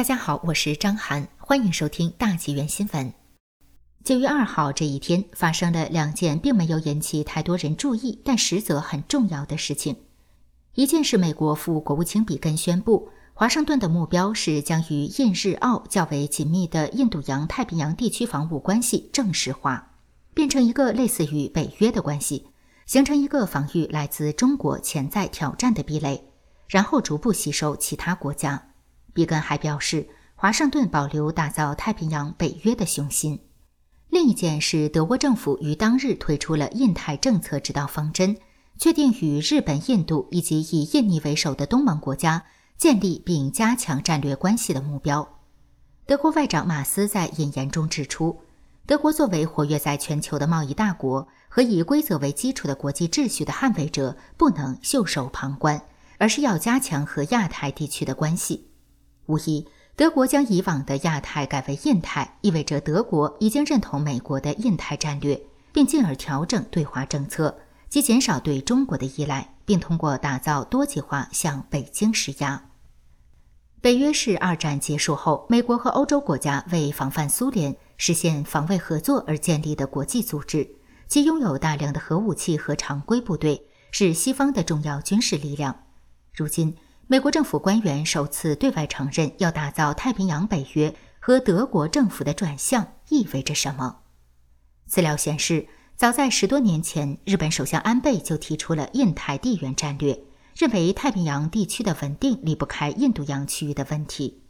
大家好，我是张涵，欢迎收听大纪元新闻。九月二号这一天，发生了两件并没有引起太多人注意，但实则很重要的事情。一件是美国副国务卿比根宣布，华盛顿的目标是将与印日澳较为紧密的印度洋太平洋地区防务关系正式化，变成一个类似于北约的关系，形成一个防御来自中国潜在挑战的壁垒。然后逐步吸收其他国家。比根还表示，华盛顿保留打造太平洋北约的雄心。另一件是德国政府于当日推出了印太政策指导方针，确定与日本、印度以及以印尼为首的东盟国家建立并加强战略关系的目标。德国外长马斯在引言中指出，德国作为活跃在全球的贸易大国和以规则为基础的国际秩序的捍卫者，不能袖手旁观。而是要加强和亚太地区的关系。无疑，德国将以往的亚太改为印太，意味着德国已经认同美国的印太战略，并进而调整对华政策，即减少对中国的依赖，并通过打造多极化向北京施压。北约是二战结束后美国和欧洲国家为防范苏联、实现防卫合作而建立的国际组织，其拥有大量的核武器和常规部队，是西方的重要军事力量。如今，美国政府官员首次对外承认要打造太平洋北约，和德国政府的转向意味着什么？资料显示，早在十多年前，日本首相安倍就提出了印太地缘战略，认为太平洋地区的稳定离不开印度洋区域的问题。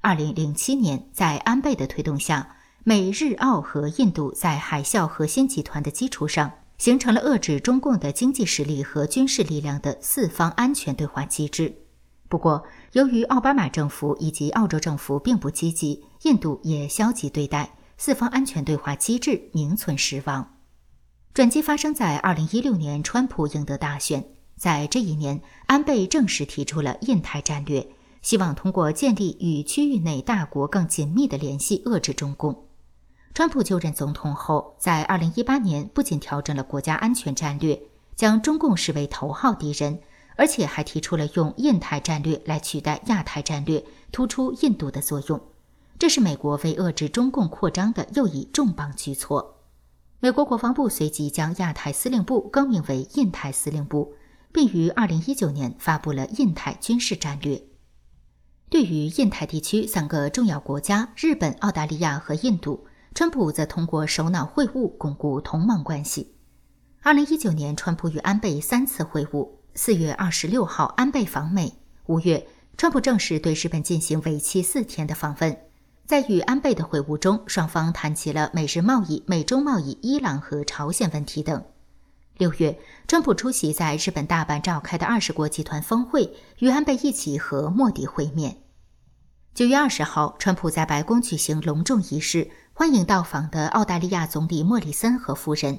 二零零七年，在安倍的推动下，美日澳和印度在海啸核心集团的基础上。形成了遏制中共的经济实力和军事力量的四方安全对话机制。不过，由于奥巴马政府以及澳洲政府并不积极，印度也消极对待四方安全对话机制，名存实亡。转机发生在二零一六年，川普赢得大选。在这一年，安倍正式提出了印太战略，希望通过建立与区域内大国更紧密的联系，遏制中共。川普就任总统后，在2018年不仅调整了国家安全战略，将中共视为头号敌人，而且还提出了用印太战略来取代亚太战略，突出印度的作用。这是美国为遏制中共扩张的又一重磅举措。美国国防部随即将亚太司令部更名为印太司令部，并于2019年发布了印太军事战略。对于印太地区三个重要国家——日本、澳大利亚和印度。川普则通过首脑会晤巩固同盟关系。二零一九年，川普与安倍三次会晤。四月二十六号，安倍访美。五月，川普正式对日本进行为期四天的访问。在与安倍的会晤中，双方谈起了美日贸易、美中贸易、伊朗和朝鲜问题等。六月，川普出席在日本大阪召开的二十国集团峰会，与安倍一起和莫迪会面。九月二十号，川普在白宫举行隆重仪式。欢迎到访的澳大利亚总理莫里森和夫人，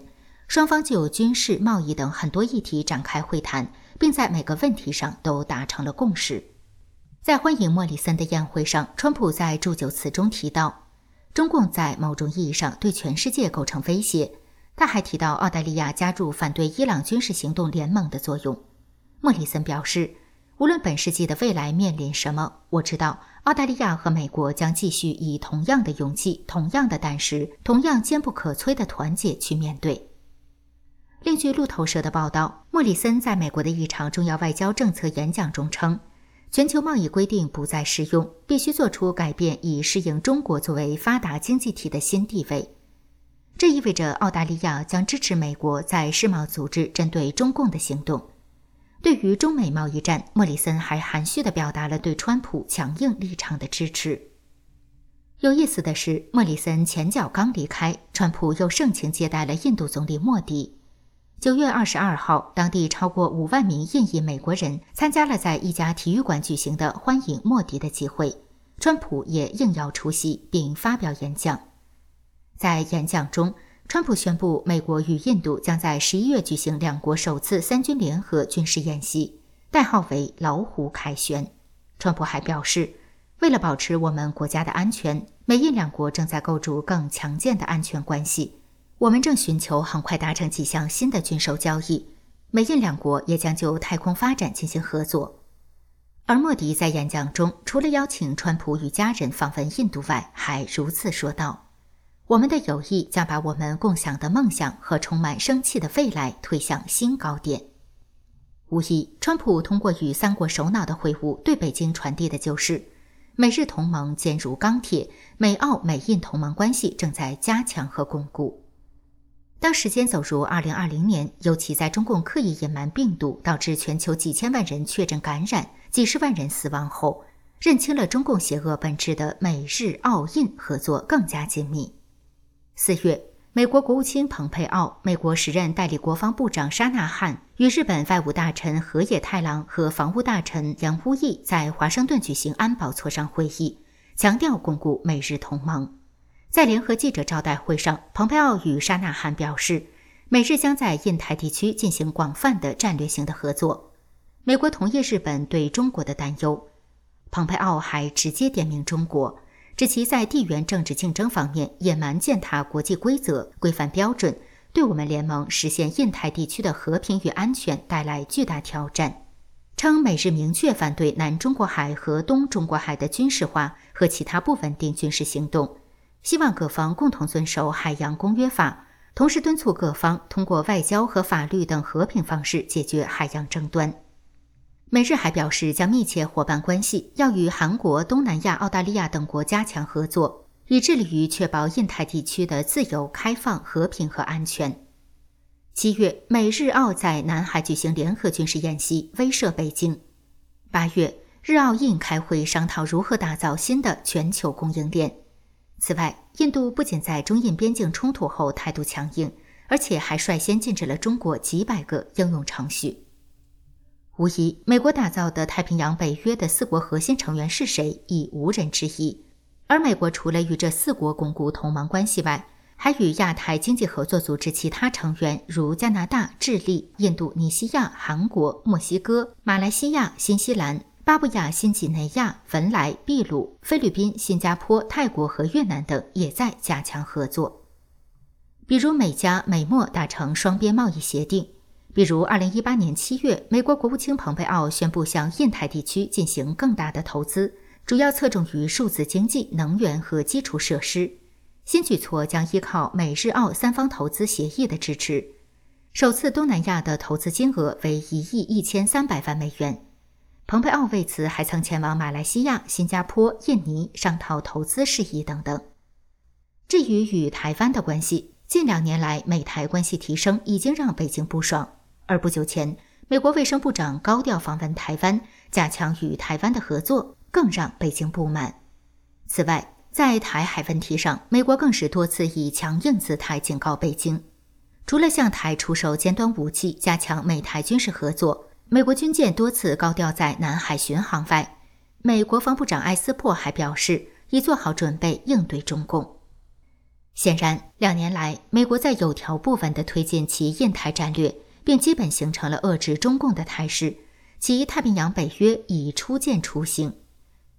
双方就军事、贸易等很多议题展开会谈，并在每个问题上都达成了共识。在欢迎莫里森的宴会上，川普在祝酒词中提到，中共在某种意义上对全世界构成威胁。他还提到澳大利亚加入反对伊朗军事行动联盟的作用。莫里森表示。无论本世纪的未来面临什么，我知道澳大利亚和美国将继续以同样的勇气、同样的胆识、同样坚不可摧的团结去面对。另据路透社的报道，莫里森在美国的一场重要外交政策演讲中称，全球贸易规定不再适用，必须做出改变以适应中国作为发达经济体的新地位。这意味着澳大利亚将支持美国在世贸组织针对中共的行动。对于中美贸易战，莫里森还含蓄地表达了对川普强硬立场的支持。有意思的是，莫里森前脚刚离开，川普又盛情接待了印度总理莫迪。九月二十二号，当地超过五万名印裔美国人参加了在一家体育馆举行的欢迎莫迪的集会，川普也应邀出席并发表演讲。在演讲中，川普宣布，美国与印度将在十一月举行两国首次三军联合军事演习，代号为“老虎凯旋”。川普还表示，为了保持我们国家的安全，美印两国正在构筑更强健的安全关系。我们正寻求很快达成几项新的军售交易，美印两国也将就太空发展进行合作。而莫迪在演讲中，除了邀请川普与家人访问印度外，还如此说道：“我们的友谊将把我们共享的梦想和充满生气的未来推向新高点。”无疑，川普通过与三国首脑的会晤，对北京传递的就是美日同盟坚如钢铁，美澳美印同盟关系正在加强和巩固。当时间走入二零二零年，尤其在中共刻意隐瞒病毒，导致全球几千万人确诊感染、几十万人死亡后，认清了中共邪恶本质的美日澳印合作更加紧密。四月。美国国务卿蓬佩奥、美国时任代理国防部长沙纳汉与日本外务大臣河野太郎和防务大臣杨乌义在华盛顿举行安保磋商会议，强调巩固美日同盟。在联合记者招待会上，蓬佩奥与沙纳汉表示，美日将在印太地区进行广泛的战略性的合作。美国同意日本对中国的担忧。蓬佩奥还直接点名中国。指其在地缘政治竞争方面野蛮践踏国际规则、规范标准，对我们联盟实现印太地区的和平与安全带来巨大挑战。称美日明确反对南中国海和东中国海的军事化和其他不稳定军事行动，希望各方共同遵守海洋公约法，同时敦促各方通过外交和法律等和平方式解决海洋争端。美日还表示将密切伙伴关系，要与韩国、东南亚、澳大利亚等国加强合作，以致力于确保印太地区的自由、开放、和平和安全。七月，美日澳在南海举行联合军事演习，威慑北京。八月，日澳印开会商讨如何打造新的全球供应链。此外，印度不仅在中印边境冲突后态度强硬，而且还率先禁止了中国几百个应用程序。无疑，美国打造的太平洋北约的四国核心成员是谁，已无人质疑。而美国除了与这四国巩固同盟关系外，还与亚太经济合作组织其他成员如加拿大、智利、印度尼西亚、韩国、墨西哥、马来西亚、新西兰、巴布亚新几内亚、文莱、秘鲁、菲律宾、新加坡、泰国和越南等也在加强合作。比如，美加、美墨达成双边贸易协定。比如，二零一八年七月，美国国务卿蓬佩奥宣布向印太地区进行更大的投资，主要侧重于数字经济、能源和基础设施。新举措将依靠美日澳三方投资协议的支持。首次东南亚的投资金额为一亿一千三百万美元。蓬佩奥为此还曾前往马来西亚、新加坡、印尼商讨投资事宜等等。至于与台湾的关系，近两年来美台关系提升已经让北京不爽。而不久前，美国卫生部长高调访问台湾，加强与台湾的合作，更让北京不满。此外，在台海问题上，美国更是多次以强硬姿态警告北京。除了向台出售尖端武器，加强美台军事合作，美国军舰多次高调在南海巡航外，美国防部长埃斯珀还表示已做好准备应对中共。显然，两年来，美国在有条不紊地推进其印太战略。并基本形成了遏制中共的态势，其太平洋北约已初见雏形。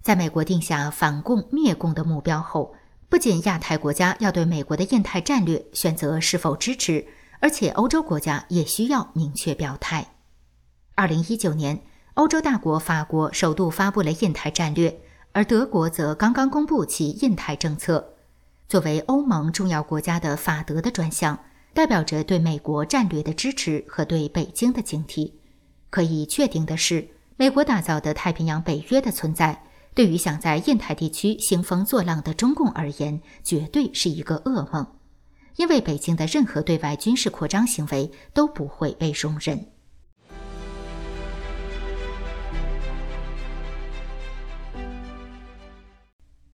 在美国定下反共灭共的目标后，不仅亚太国家要对美国的印太战略选择是否支持，而且欧洲国家也需要明确表态。二零一九年，欧洲大国法国首度发布了印太战略，而德国则刚刚公布其印太政策。作为欧盟重要国家的法德的转向。代表着对美国战略的支持和对北京的警惕。可以确定的是，美国打造的太平洋北约的存在，对于想在印太地区兴风作浪的中共而言，绝对是一个噩梦。因为北京的任何对外军事扩张行为都不会被容忍。